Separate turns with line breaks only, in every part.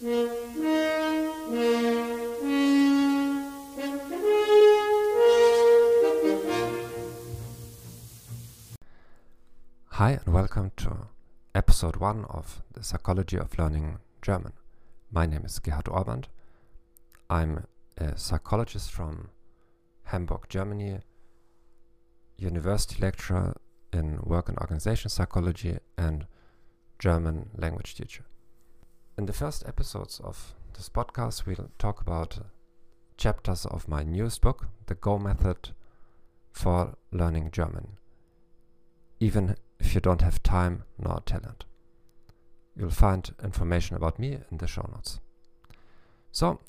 Hi, and welcome to episode 1 of the Psychology of Learning German. My name is Gerhard Ohrband. I'm a psychologist from Hamburg, Germany, university lecturer in work and organization psychology, and German language teacher. In the first episodes of this podcast, we'll talk about chapters of my newest book, The Go Method for Learning German. Even if you don't have time nor talent. You'll find information about me in the show notes. So,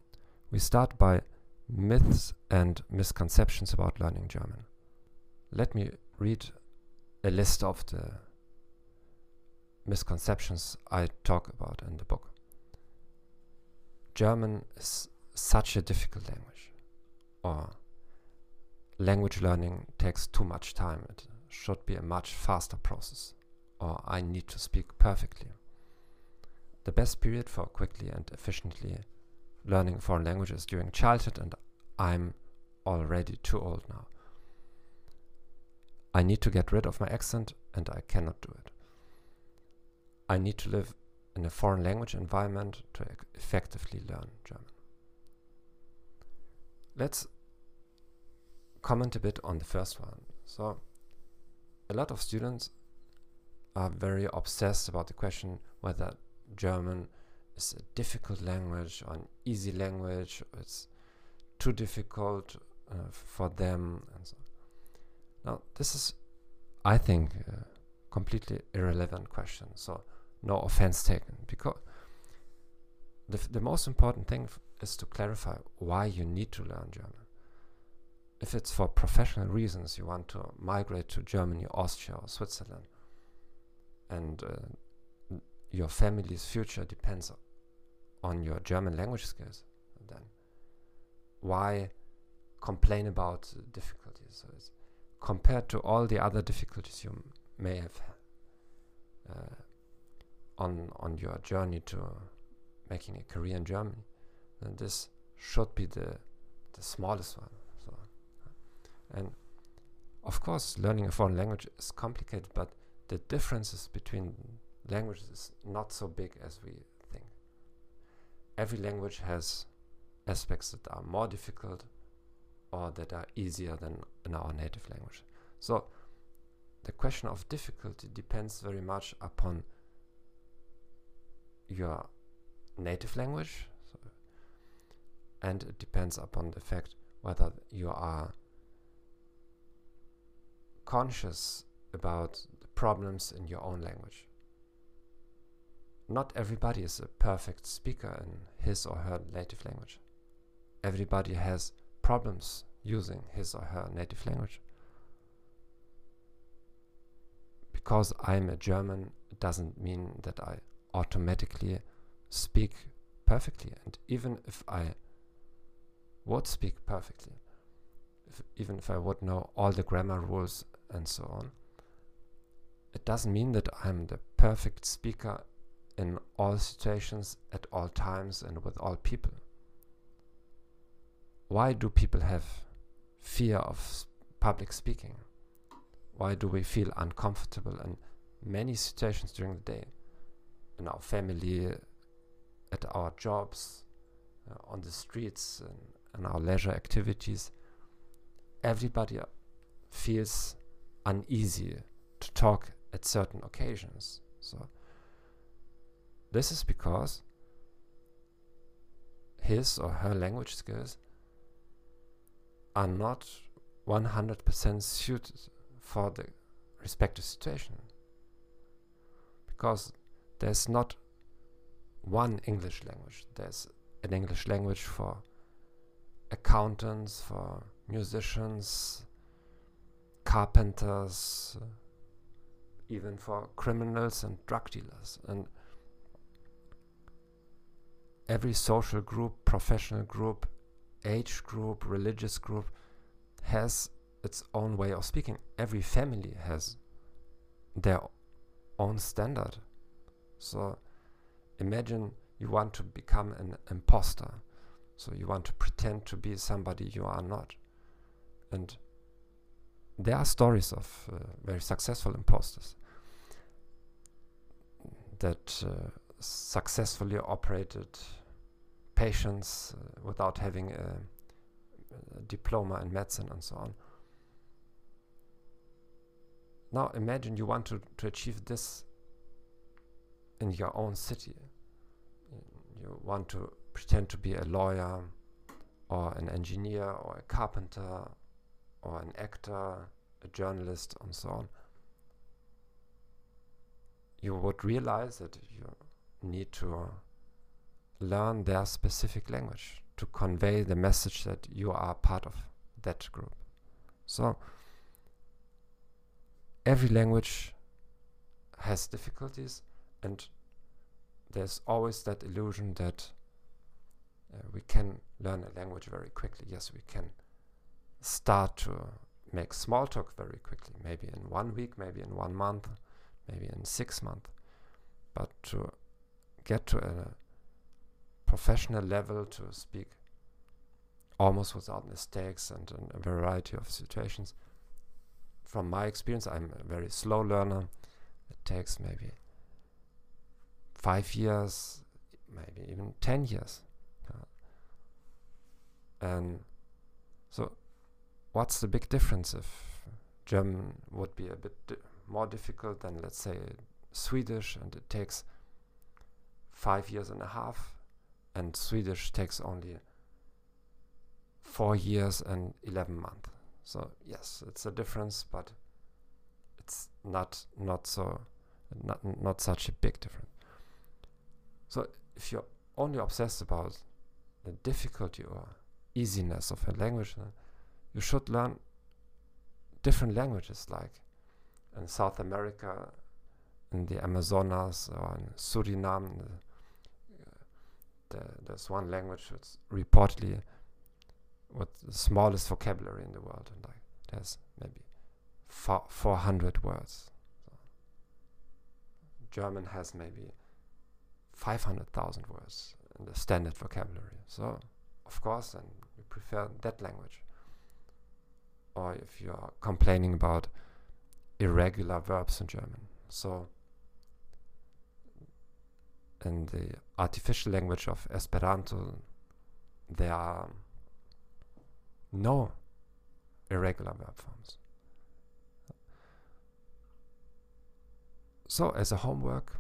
we start by myths and misconceptions about learning German. Let me read a list of the misconceptions I talk about in the book. German is such a difficult language, or language learning takes too much time. It should be a much faster process, or I need to speak perfectly. The best period for quickly and efficiently learning foreign languages during childhood, and I'm already too old now. I need to get rid of my accent, and I cannot do it. I need to live in a foreign language environment to effectively learn German. Let's comment a bit on the first one. So, a lot of students are very obsessed about the question whether German is a difficult language or an easy language, it's too difficult uh, for them, and so. Now, this is, I think, a completely irrelevant question. So, no offense taken, because the the most important thing is to clarify why you need to learn German if it's for professional reasons, you want to migrate to Germany, Austria, or Switzerland, and uh, your family's future depends on your German language skills, then why complain about difficulties? So compared to all the other difficulties you may have uh, on on your journey to making a career in Germany, then this should be the the smallest one. So, And of course, learning a foreign language is complicated, but the differences between languages is not so big as we think. Every language has aspects that are more difficult or that are easier than in our native language. So the question of difficulty depends very much upon your native language so and it depends upon the fact whether you are conscious about the problems in your own language. Not everybody is a perfect speaker in his or her native language. Everybody has problems using his or her native language. Because I'm a German, doesn't mean that I automatically speak perfectly. And even if I would speak perfectly, if, even if I would know all the grammar rules and so on. It doesn't mean that I'm the perfect speaker in all situations, at all times, and with all people. Why do people have fear of public speaking? Why do we feel uncomfortable in many situations during the day? In our family, at our jobs, uh, on the streets, and, our leisure activities. Everybody feels uneasy to talk at certain occasions. So this is because his or her language skills are not 100% suited for the respective situation. Because there's not one English language. There's an English language for accountants, for musicians, carpenters, even for criminals and drug dealers. And every social group, professional group, age group, religious group has its own way of speaking. Every family has their own standard. So imagine you want to become an imposter. So you want to pretend to be somebody you are not. And there are stories of uh, very successful imposters that uh, successfully operated patients uh, without having a, a diploma in medicine and so on. Now imagine you want to, to achieve this in your own city. You want to pretend to be a lawyer or an engineer or a carpenter or an actor, a journalist, and so on. You would realize that you need to learn their specific language to convey the message that you are part of that group. So, every language has difficulties, and there's always that illusion that uh, we can learn a language very quickly. Yes, we can start to make small talk very quickly, maybe in one week, maybe in one month, maybe in six months. But to get to a professional level to speak almost without mistakes and in a variety of situations, from my experience, I'm a very slow learner. It takes maybe five years, maybe even 10 years. and so, what's the big difference if German would be a bit di more difficult than, let's say, Swedish, and it takes five years and a half, and Swedish takes only four years and 11 months. So yes, it's a difference, but it's not not so not not such a big difference. So if you're only obsessed about the difficulty or easiness of a language, you should learn different languages like in South America, in the Amazonas or in Suriname. The, uh, the, there's one language that's reportedly with the smallest vocabulary in the world, and like there's maybe 400 words. German has maybe 500,000 words in the standard vocabulary. So, of course, then you prefer that language. Or if you are complaining about irregular verbs in German. So, in the artificial language of Esperanto, there are no irregular verb forms. So, as a homework,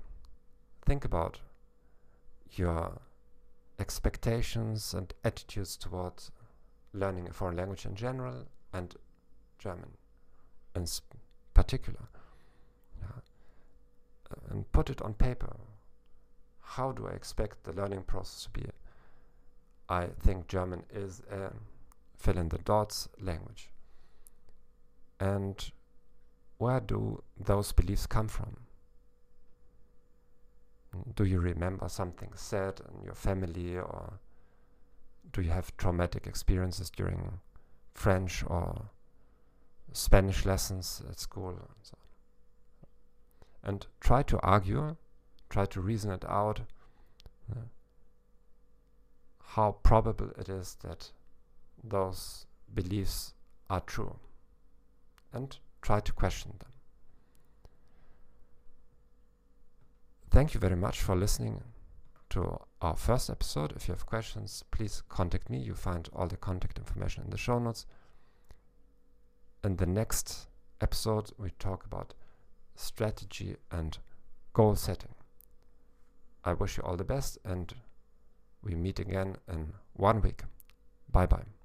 think about your expectations and attitudes toward learning a foreign language in general and German in particular. Yeah. Uh, and put it on paper. How do I expect the learning process to be? I think German is a fill in the dots language. And where do those beliefs come from? Do you remember something said in your family, or do you have traumatic experiences during French or Spanish lessons at school? And, so and try to argue, try to reason it out. Uh, how probable it is that those beliefs are true and try to question them. Thank you very much for listening to our first episode. If you have questions, please contact me. You find all the contact information in the show notes. In the next episode, we talk about strategy and goal setting. I wish you all the best and we meet again in one week. Bye bye.